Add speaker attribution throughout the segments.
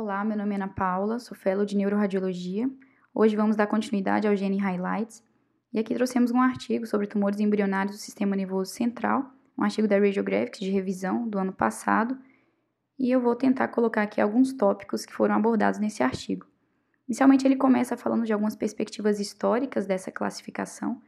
Speaker 1: Olá, meu nome é Ana Paula, sou fellow de neuroradiologia. Hoje vamos dar continuidade ao Gene Highlights. E aqui trouxemos um artigo sobre tumores embrionários do sistema nervoso central, um artigo da Radiographics de revisão do ano passado, e eu vou tentar colocar aqui alguns tópicos que foram abordados nesse artigo. Inicialmente ele começa falando de algumas perspectivas históricas dessa classificação,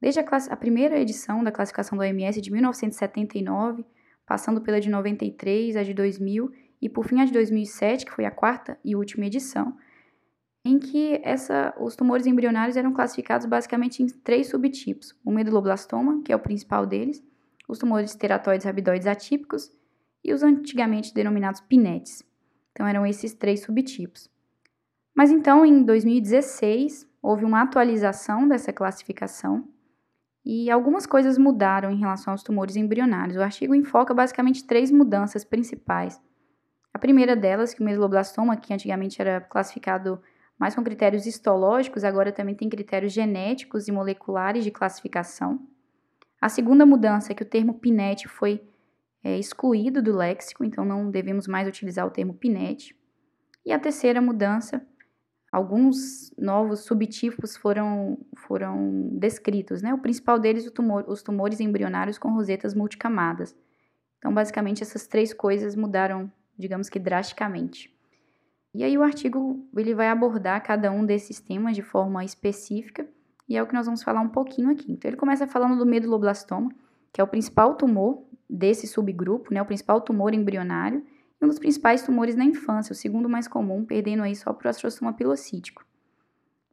Speaker 1: desde a, a primeira edição da classificação do OMS de 1979, passando pela de 93, a de 2000 e por fim a de 2007, que foi a quarta e última edição, em que essa, os tumores embrionários eram classificados basicamente em três subtipos: o meduloblastoma, que é o principal deles, os tumores teratoides rabidoides atípicos e os antigamente denominados pinetes. Então eram esses três subtipos. Mas então, em 2016, houve uma atualização dessa classificação e algumas coisas mudaram em relação aos tumores embrionários. O artigo enfoca basicamente três mudanças principais primeira delas, que o meduloblastoma, que antigamente era classificado mais com critérios histológicos, agora também tem critérios genéticos e moleculares de classificação. A segunda mudança é que o termo PINET foi é, excluído do léxico, então não devemos mais utilizar o termo PINET. E a terceira mudança, alguns novos subtipos foram, foram descritos, né? O principal deles, tumor, os tumores embrionários com rosetas multicamadas. Então, basicamente, essas três coisas mudaram digamos que drasticamente. E aí o artigo ele vai abordar cada um desses temas de forma específica e é o que nós vamos falar um pouquinho aqui. Então ele começa falando do meduloblastoma, que é o principal tumor desse subgrupo, né, o principal tumor embrionário e um dos principais tumores na infância, o segundo mais comum, perdendo aí só para o astrostoma pilocítico.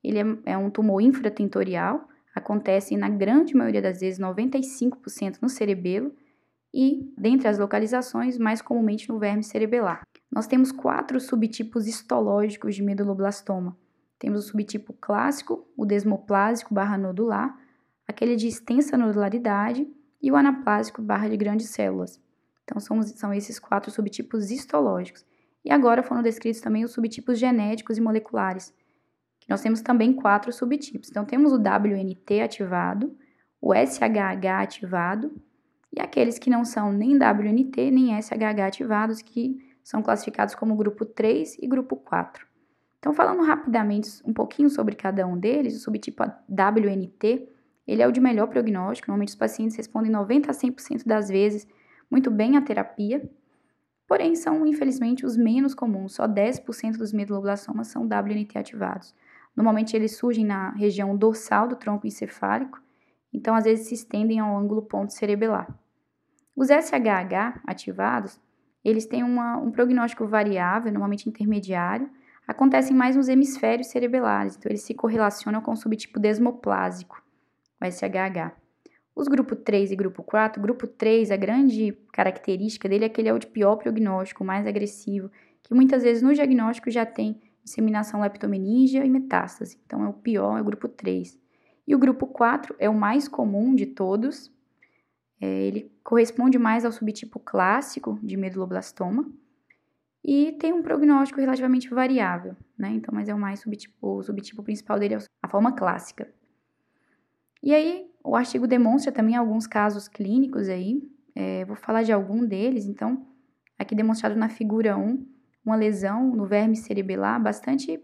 Speaker 1: Ele é, é um tumor infratentorial, acontece na grande maioria das vezes, 95% no cerebelo, e, dentre as localizações, mais comumente no verme cerebelar. Nós temos quatro subtipos histológicos de meduloblastoma. Temos o subtipo clássico, o desmoplásico barra nodular, aquele de extensa nodularidade e o anaplásico barra de grandes células. Então, são, são esses quatro subtipos histológicos. E agora foram descritos também os subtipos genéticos e moleculares, que nós temos também quatro subtipos. Então, temos o WNT ativado, o SHH ativado, e aqueles que não são nem WNT nem SHH ativados, que são classificados como grupo 3 e grupo 4. Então, falando rapidamente um pouquinho sobre cada um deles, o subtipo WNT, ele é o de melhor prognóstico, normalmente os pacientes respondem 90 a 100% das vezes muito bem à terapia, porém são, infelizmente, os menos comuns, só 10% dos meduloblastomas são WNT ativados. Normalmente eles surgem na região dorsal do tronco encefálico então às vezes se estendem ao ângulo ponto cerebelar. Os SHH ativados, eles têm uma, um prognóstico variável, normalmente intermediário, acontecem mais nos hemisférios cerebelares, então eles se correlacionam com o subtipo desmoplásico, o SHH. Os grupo 3 e grupo 4, grupo 3, a grande característica dele é que ele é o de pior prognóstico, mais agressivo, que muitas vezes no diagnóstico já tem disseminação leptomeníngea e metástase. Então é o pior, é o grupo 3. E o grupo 4 é o mais comum de todos. É, ele corresponde mais ao subtipo clássico de meduloblastoma e tem um prognóstico relativamente variável, né? Então, mas é o mais subtipo, o subtipo principal dele é a forma clássica. E aí, o artigo demonstra também alguns casos clínicos aí. É, vou falar de algum deles. Então, aqui demonstrado na figura 1, uma lesão no verme cerebelar bastante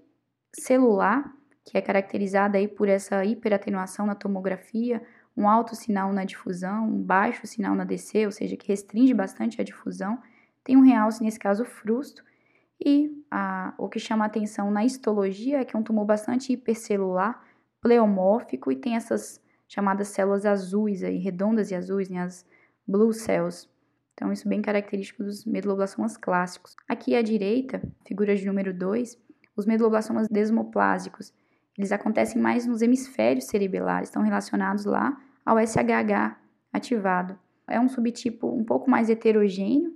Speaker 1: celular, que é caracterizada aí por essa hiperatenuação na tomografia, um alto sinal na difusão, um baixo sinal na DC, ou seja, que restringe bastante a difusão, tem um realce, nesse caso, frusto, e a, o que chama atenção na histologia é que é um tumor bastante hipercelular, pleomórfico, e tem essas chamadas células azuis aí, redondas e azuis, né, as blue cells. Então, isso é bem característico dos meduloblastomas clássicos. Aqui à direita, figura de número 2, os meduloblastomas desmoplásicos, eles acontecem mais nos hemisférios cerebelares, estão relacionados lá ao SHH ativado. É um subtipo um pouco mais heterogêneo.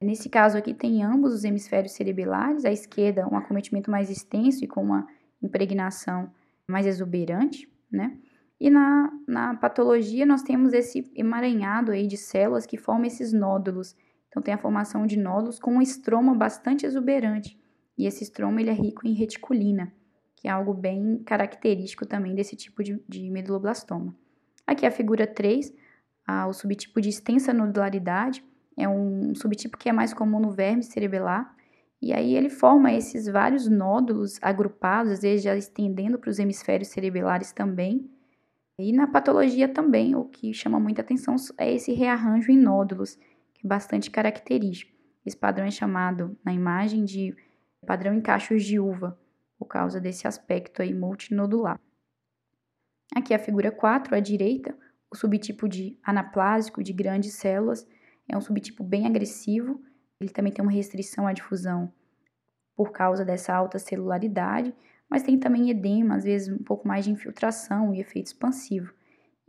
Speaker 1: Nesse caso aqui tem ambos os hemisférios cerebelares, à esquerda um acometimento mais extenso e com uma impregnação mais exuberante, né? E na, na patologia nós temos esse emaranhado aí de células que formam esses nódulos. Então tem a formação de nódulos com um estroma bastante exuberante. E esse estroma ele é rico em reticulina que é algo bem característico também desse tipo de, de meduloblastoma. Aqui a figura 3, a, o subtipo de extensa nodularidade, é um subtipo que é mais comum no verme cerebelar, E aí ele forma esses vários nódulos agrupados, às vezes já estendendo para os hemisférios cerebelares também. E na patologia também, o que chama muita atenção é esse rearranjo em nódulos, que é bastante característico. Esse padrão é chamado na imagem de padrão em cachos de uva, por causa desse aspecto aí multinodular. Aqui a figura 4, à direita, o subtipo de anaplásico de grandes células, é um subtipo bem agressivo, ele também tem uma restrição à difusão por causa dessa alta celularidade, mas tem também edema, às vezes um pouco mais de infiltração e efeito expansivo.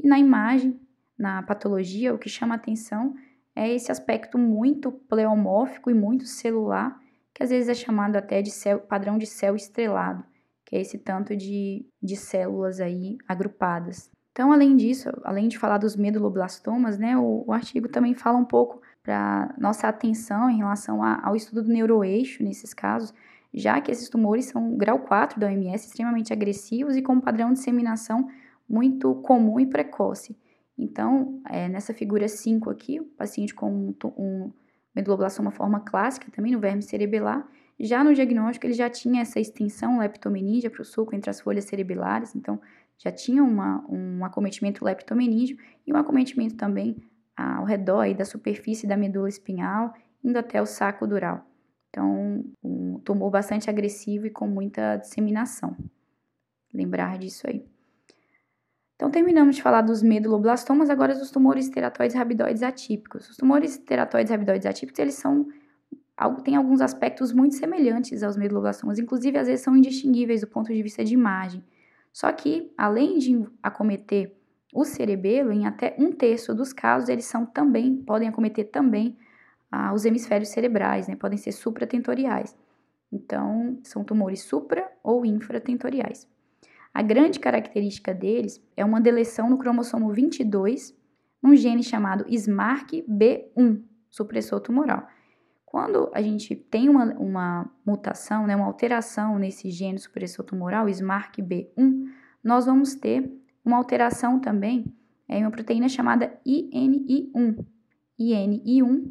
Speaker 1: E na imagem, na patologia, o que chama atenção é esse aspecto muito pleomórfico e muito celular, que às vezes é chamado até de céu, padrão de céu estrelado, que é esse tanto de, de células aí agrupadas. Então, além disso, além de falar dos meduloblastomas, né, o, o artigo também fala um pouco para nossa atenção em relação a, ao estudo do neuroeixo nesses casos, já que esses tumores são grau 4 da OMS, extremamente agressivos e com um padrão de disseminação muito comum e precoce. Então, é, nessa figura 5 aqui, o paciente com um, um meduloblastoma forma clássica, também no verme cerebelar, já no diagnóstico ele já tinha essa extensão leptomeníngea para o sulco entre as folhas cerebelares, então já tinha uma, um acometimento leptomeníngeo e um acometimento também ao redor aí da superfície da medula espinhal, indo até o saco dural. Então, um tumor bastante agressivo e com muita disseminação. Lembrar disso aí. Então, terminamos de falar dos meduloblastomas, agora dos tumores teratoides rabidoides atípicos. Os tumores teratoides rabidoides atípicos, eles são têm alguns aspectos muito semelhantes aos meduloblastomas, inclusive às vezes são indistinguíveis do ponto de vista de imagem. Só que, além de acometer o cerebelo, em até um terço dos casos, eles são também, podem acometer também ah, os hemisférios cerebrais, né? Podem ser supratentoriais. Então, são tumores supra ou infratentoriais. A grande característica deles é uma deleção no cromossomo 22, num gene chamado SMARC-B1, supressor tumoral. Quando a gente tem uma, uma mutação, né, uma alteração nesse gene supressor tumoral, SMARC-B1, nós vamos ter uma alteração também em uma proteína chamada INI1. INI1,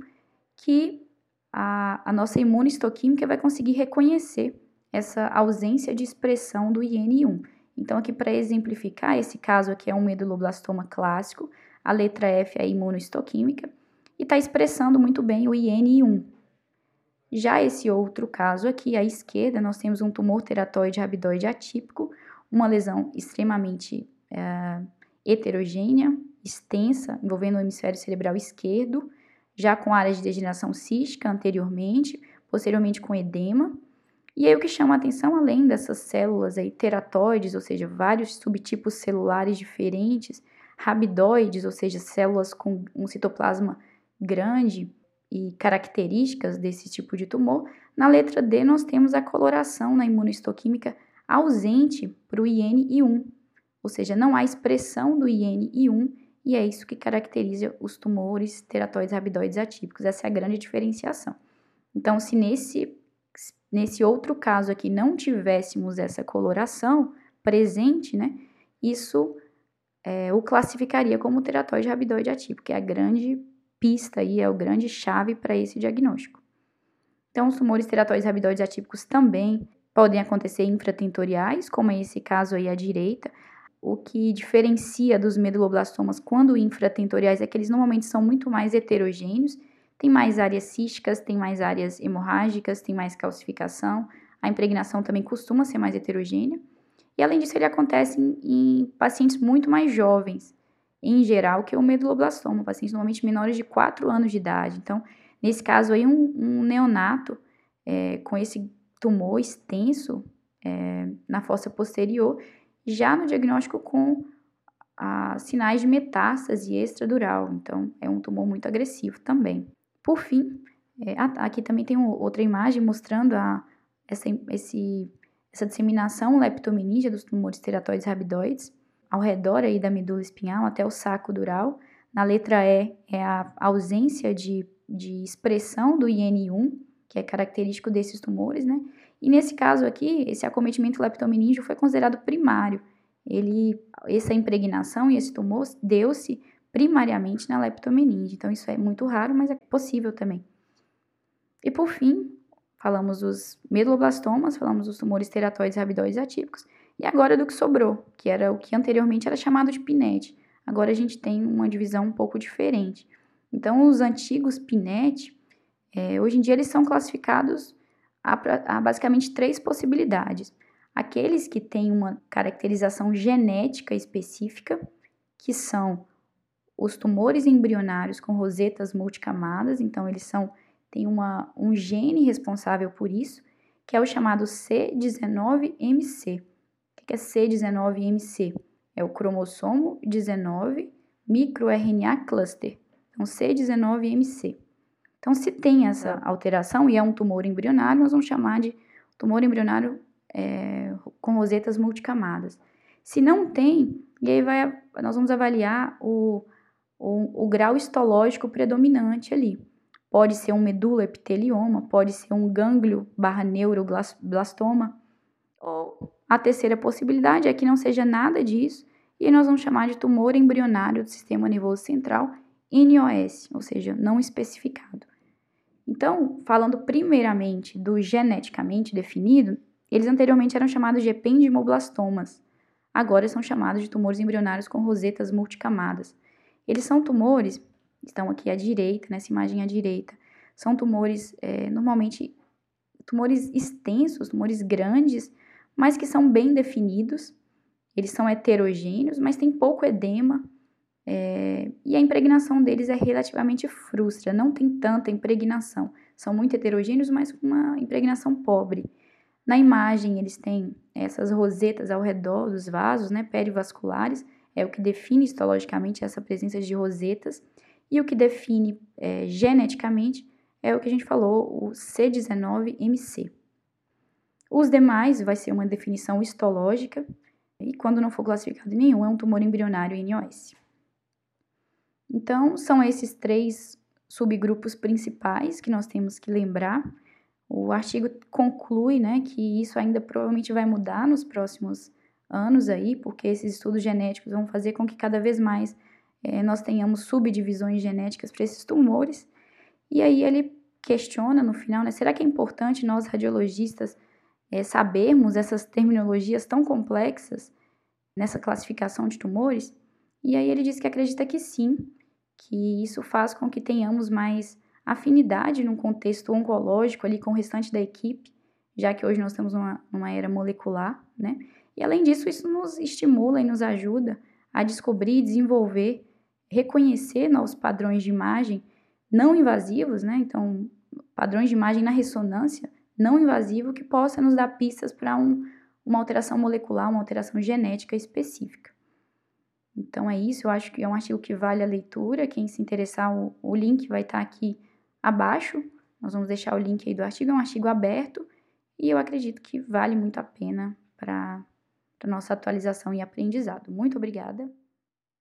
Speaker 1: que a, a nossa imunistoquímica vai conseguir reconhecer essa ausência de expressão do INI1. Então, aqui para exemplificar, esse caso aqui é um meduloblastoma clássico, a letra F é a imunohistoquímica, e está expressando muito bem o IN1. Já esse outro caso aqui, à esquerda, nós temos um tumor teratoide rabidoide atípico, uma lesão extremamente é, heterogênea, extensa, envolvendo o hemisfério cerebral esquerdo, já com áreas de degeneração cística anteriormente, posteriormente com edema. E aí o que chama a atenção, além dessas células aí teratoides, ou seja, vários subtipos celulares diferentes, rabidoides, ou seja, células com um citoplasma grande, e características desse tipo de tumor, na letra D nós temos a coloração na imunohistoquímica ausente para o IN-1, ou seja, não há expressão do IN-1 e é isso que caracteriza os tumores teratoides rabidoides atípicos. Essa é a grande diferenciação. Então, se nesse, nesse outro caso aqui não tivéssemos essa coloração presente, né, isso é, o classificaria como teratoide rabidoide atípico, que é a grande pista aí, é o grande chave para esse diagnóstico. Então, os tumores teratoides rabidoides atípicos também podem acontecer infratentoriais, como é esse caso aí à direita. O que diferencia dos meduloblastomas quando infratentoriais é que eles normalmente são muito mais heterogêneos, tem mais áreas císticas, tem mais áreas hemorrágicas, tem mais calcificação. A impregnação também costuma ser mais heterogênea. E além disso, ele acontece em, em pacientes muito mais jovens, em geral, que é o meduloblastoma, pacientes normalmente menores de 4 anos de idade. Então, nesse caso aí, um, um neonato é, com esse tumor extenso é, na fossa posterior, já no diagnóstico com a, sinais de metástase extradural. Então, é um tumor muito agressivo também. Por fim, é, aqui também tem outra imagem mostrando a, essa, esse, essa disseminação leptomeníngea dos tumores teratoides rabidoides ao redor aí da medula espinhal até o saco dural. Na letra E é a ausência de, de expressão do IN1, que é característico desses tumores, né? E nesse caso aqui, esse acometimento leptomeníngeo foi considerado primário. Ele, essa impregnação e esse tumor deu-se primariamente na leptomeninge. Então isso é muito raro, mas é possível também. E por fim, falamos dos meduloblastomas, falamos dos tumores teratoides rabidoides atípicos, e agora do que sobrou, que era o que anteriormente era chamado de PINET. Agora a gente tem uma divisão um pouco diferente. Então, os antigos PINET, é, hoje em dia eles são classificados a, a basicamente três possibilidades. Aqueles que têm uma caracterização genética específica, que são os tumores embrionários com rosetas multicamadas, então eles são têm uma, um gene responsável por isso, que é o chamado C19MC. O que é C19MC? É o cromossomo 19 microRNA cluster. Então, C19MC. Então, se tem essa alteração e é um tumor embrionário, nós vamos chamar de tumor embrionário é, com rosetas multicamadas. Se não tem, e aí vai, nós vamos avaliar o, o, o grau histológico predominante ali. Pode ser um medula epitelioma, pode ser um gânglio barra neuroblastoma, ou a terceira possibilidade é que não seja nada disso e nós vamos chamar de tumor embrionário do sistema nervoso central, NOS, ou seja, não especificado. Então, falando primeiramente do geneticamente definido, eles anteriormente eram chamados de ependimoblastomas. Agora são chamados de tumores embrionários com rosetas multicamadas. Eles são tumores, estão aqui à direita, nessa imagem à direita, são tumores é, normalmente tumores extensos, tumores grandes, mas que são bem definidos. Eles são heterogêneos, mas tem pouco edema. É, e a impregnação deles é relativamente frustra, não tem tanta impregnação. São muito heterogêneos, mas com uma impregnação pobre. Na imagem, eles têm essas rosetas ao redor dos vasos, né, perivasculares, é o que define histologicamente essa presença de rosetas, e o que define é, geneticamente é o que a gente falou, o C19MC. Os demais vai ser uma definição histológica, e quando não for classificado nenhum, é um tumor embrionário NOS. Então, são esses três subgrupos principais que nós temos que lembrar. O artigo conclui né, que isso ainda provavelmente vai mudar nos próximos anos aí, porque esses estudos genéticos vão fazer com que cada vez mais é, nós tenhamos subdivisões genéticas para esses tumores. E aí ele questiona no final, né, será que é importante nós radiologistas é, sabermos essas terminologias tão complexas nessa classificação de tumores? E aí ele diz que acredita que sim, que isso faz com que tenhamos mais afinidade num contexto oncológico ali com o restante da equipe, já que hoje nós estamos numa, numa era molecular, né? E além disso, isso nos estimula e nos ajuda a descobrir, desenvolver, reconhecer novos padrões de imagem não invasivos, né? Então, padrões de imagem na ressonância não invasivo que possa nos dar pistas para um, uma alteração molecular, uma alteração genética específica. Então é isso, eu acho que é um artigo que vale a leitura. Quem se interessar, o, o link vai estar tá aqui abaixo. Nós vamos deixar o link aí do artigo, é um artigo aberto e eu acredito que vale muito a pena para nossa atualização e aprendizado. Muito obrigada.